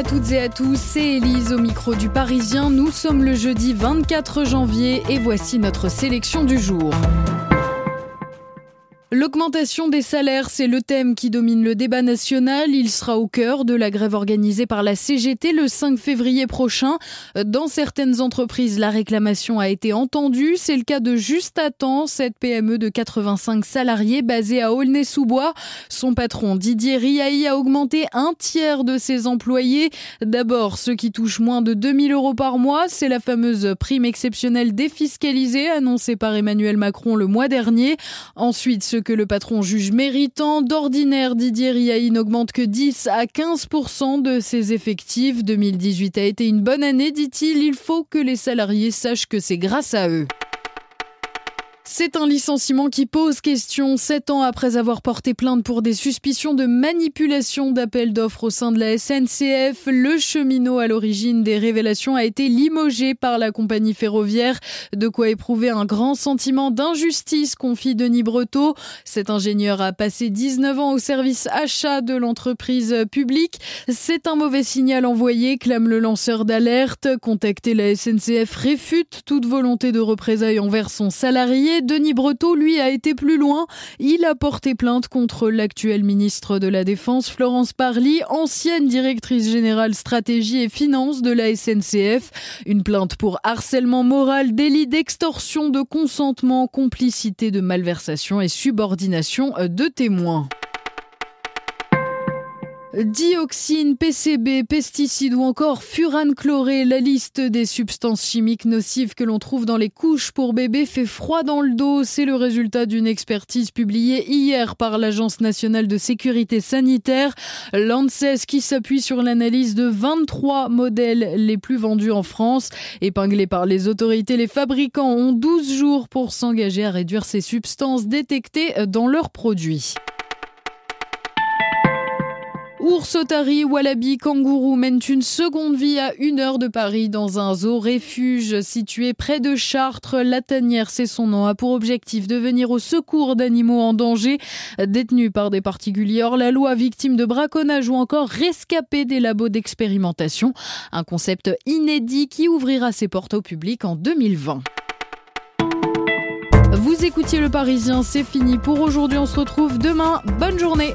à toutes et à tous, c'est Elise au micro du Parisien. Nous sommes le jeudi 24 janvier et voici notre sélection du jour. L'augmentation des salaires, c'est le thème qui domine le débat national. Il sera au cœur de la grève organisée par la CGT le 5 février prochain. Dans certaines entreprises, la réclamation a été entendue. C'est le cas de Juste à temps, cette PME de 85 salariés basée à Aulnay-sous-Bois. Son patron Didier Riahi a augmenté un tiers de ses employés. D'abord, ceux qui touchent moins de 2000 euros par mois, c'est la fameuse prime exceptionnelle défiscalisée annoncée par Emmanuel Macron le mois dernier. Ensuite, ceux que le patron juge méritant. D'ordinaire, Didier Riahi n'augmente que 10 à 15% de ses effectifs. 2018 a été une bonne année, dit-il. Il faut que les salariés sachent que c'est grâce à eux. C'est un licenciement qui pose question sept ans après avoir porté plainte pour des suspicions de manipulation d'appels d'offres au sein de la SNCF. Le cheminot à l'origine des révélations a été limogé par la compagnie ferroviaire. De quoi éprouver un grand sentiment d'injustice, confie Denis Breteau. Cet ingénieur a passé 19 ans au service achat de l'entreprise publique. C'est un mauvais signal envoyé, clame le lanceur d'alerte. Contacter la SNCF réfute toute volonté de représailles envers son salarié. Denis Breteau, lui, a été plus loin. Il a porté plainte contre l'actuelle ministre de la Défense, Florence Parly, ancienne directrice générale stratégie et finances de la SNCF. Une plainte pour harcèlement moral, délit d'extorsion, de consentement, complicité de malversation et subordination de témoins. Dioxine, PCB, pesticides ou encore furane chloré, la liste des substances chimiques nocives que l'on trouve dans les couches pour bébés fait froid dans le dos. C'est le résultat d'une expertise publiée hier par l'Agence nationale de sécurité sanitaire, l'ANSES, qui s'appuie sur l'analyse de 23 modèles les plus vendus en France. Épinglés par les autorités, les fabricants ont 12 jours pour s'engager à réduire ces substances détectées dans leurs produits. Ours, otari, wallaby, kangourou mènent une seconde vie à une heure de Paris dans un zoo refuge situé près de Chartres. La tanière, c'est son nom, a pour objectif de venir au secours d'animaux en danger, détenus par des particuliers hors la loi, victimes de braconnage ou encore rescapés des labos d'expérimentation. Un concept inédit qui ouvrira ses portes au public en 2020. Vous écoutiez le Parisien, c'est fini pour aujourd'hui. On se retrouve demain. Bonne journée.